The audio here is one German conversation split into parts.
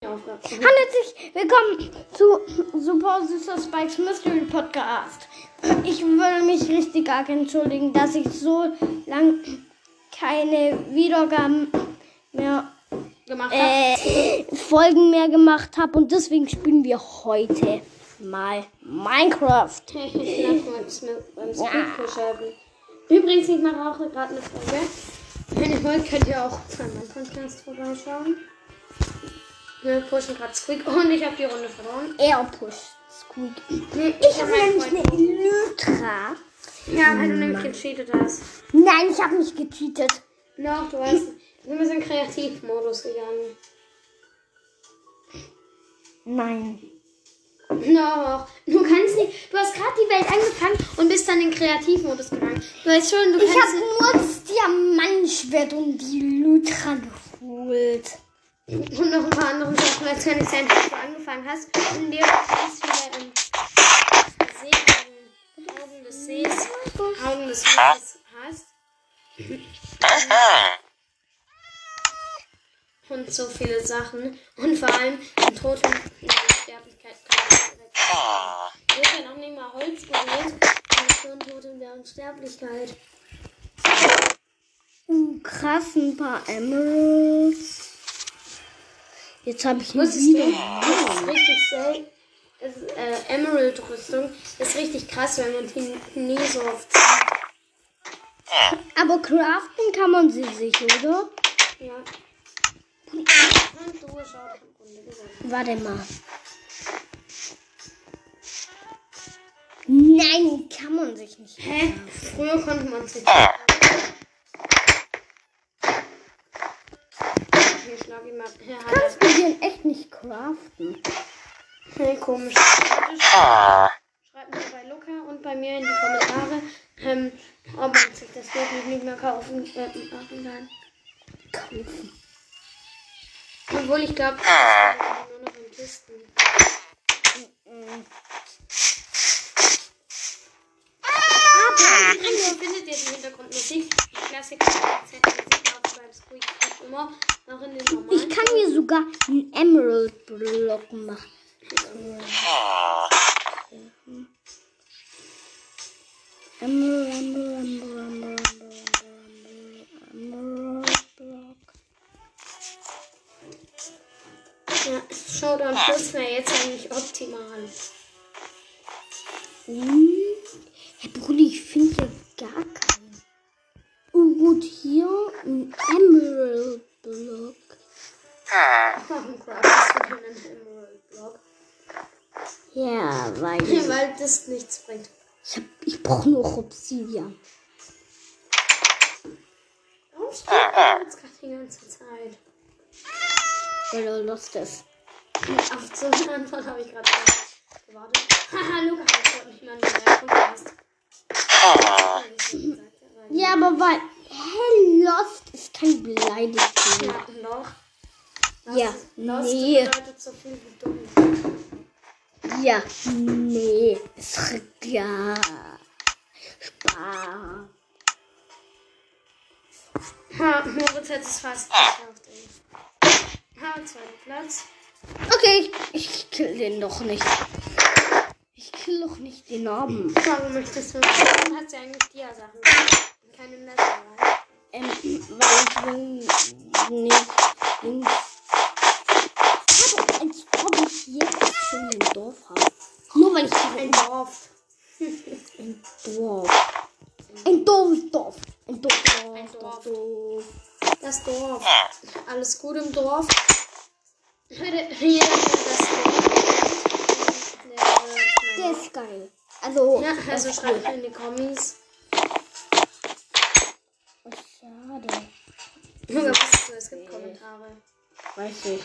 Herzlich willkommen zu Super Süßer Spikes Mystery Podcast. Ich will mich richtig arg entschuldigen, dass ich so lang keine Wiedergaben mehr, Gemacht hab. äh, Folgen mehr gemacht habe und deswegen spielen wir heute mal Minecraft. Ich beim halten. Übrigens, ich mache auch gerade eine Folge. Wenn ihr wollt, könnt ihr auch bei meinem Podcast vorbeischauen. Wir pushen gerade Squeak und ich habe die Runde verloren. Er pusht Squeak. Ich hab habe nämlich eine Elytra. Ja, weil du nämlich gecheatet hast. Nein, ich habe nicht gecheatet. Doch, du weißt. Wir sind in Kreativmodus gegangen. Nein. Doch, du kannst nicht. Du hast gerade die Welt angefangen und bist dann in Kreativmodus gegangen. Du weißt schon, du Ich kannst. habe nur das Diamantschwert und die Elytra geholt. Und noch ein paar andere Sachen, als kann nicht sein, du angefangen hast und dir ganz viele ähm, Seeaugen, Augen des Sees, Augen des Meeres hast. Und so viele Sachen. Und vor allem im Tod und in der Sterblichkeit kann man direkt. Ist ja noch nicht mal Holz berührt. Und schon Tod in der Unsterblichkeit. Uh, krass, ein paar Emeralds. Jetzt habe ich wieder. du, das ist richtig selten. Das ist, äh, Emerald-Rüstung ist richtig krass, wenn man die nie so oft sieht. Aber craften kann man sie sich, oder? Ja. Und du schaut im Grunde gesagt. Warte mal. Nein, kann man sich nicht. Hä? Früher konnte man sich. Hier schlag ich mal. Kannst du den echt nicht craften? Hey, komisch. Schreibt mir bei Luca und bei mir in die Kommentare, ähm, ob man sich das wirklich nicht mehr kaufen äh, machen kann. Kaufen. Obwohl ich glaube, das ist nur noch in Kisten. Aber übrigens findet ihr die Hintergrundmusik. Die Klassiker Musik beim Squeak immer noch in den normalen. Ich kann mir sogar einen Emerald-Block machen. Emerald, Emerald, Emerald, Emerald, Emerald, Emerald Block. Ja, Showdown Plus wäre jetzt eigentlich optimal. Hm. Ja, weil Weil das nichts bringt. ich, hab, ich brauche nur Obsidian. Warum steht jetzt gerade die ganze Zeit? Weil er lost ist. Auf so eine Antwort habe ich gerade gewartet. Haha, Luca, ich wollte nicht mal in der Podcast. Ja, aber weil Hey, Lost ist kein Beleidigung. Ja, noch. Ja, Lost nee. bedeutet so viel wie dumm. Ja, nee. Es regt ja. Spaß. Ha, Moritz hat es fast geschafft, ey. Ha, zweiter Platz. Okay, ich, kill den doch nicht. Ich kill doch nicht den Namen. Warum möchtest du? Du hast ja eigentlich Dia-Sachen. Und keine Messer, right? Ähm, weil ich will nicht. Dings. Aber als ob ich jetzt schon ein Dorf habe. Nur weil ich Ein Dorf. Ein Dorf. Ein doofes Dorf. Ein Dorf. Ein Dorf. Dorf. Das Dorf. Alles gut im Dorf. Jeder kennt das Dorf. Der ist geil. Also, Ja, also ist schreibt cool. mir in die Kommis. Oh, schade. Oder was du, es gibt Kommentare. Weiß ich.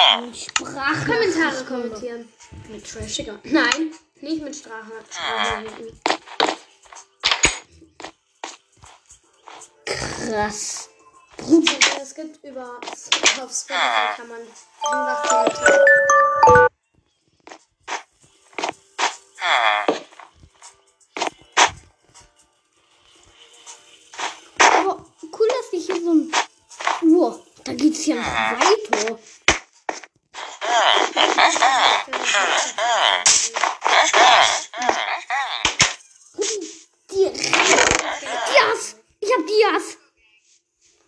Ein Sprach Kommentare kommentieren. Mit trashiger. Nein, nicht mit. Sprachnachrichten. krass. Also es gibt über auf Spotify kann man einfach Kommentare. Aber cool, dass ich hier so ein. Wow, da geht's ja noch weiter. Dias! Ich hab Dias!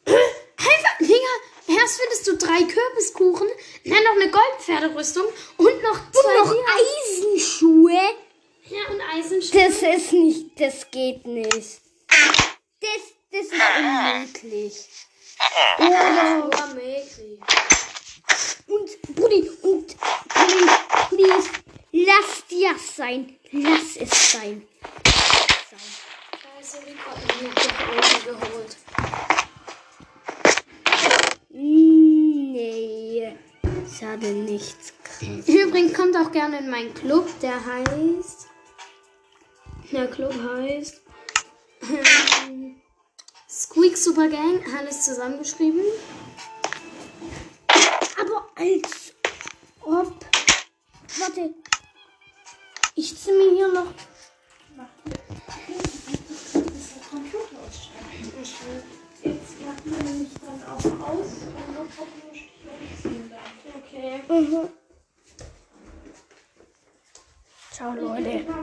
Einfach, Digga, erst findest du drei Kürbiskuchen, dann noch eine Goldpferderüstung und noch zwei Und noch. Eisenschuhe. Ja, und Eisenstein. Das ist nicht, das geht nicht. Das, das ist unmöglich. Oder, Oh, Mädchen. und, Brudi, und, Brudi, please, lass Dias sein. Lass es sein. Scheiße, wie kommt mir die geholt? Nee, ich hatte nichts. Übrigens kommt auch gerne in meinen Club, der heißt. Der Club heißt. Ähm, Squeak Super Gang, alles zusammengeschrieben. Aber als Ziehe mir hier noch. Jetzt macht man nämlich dann auch aus und dann kommt nur Stichwort Okay. Mhm. Ciao, Leute.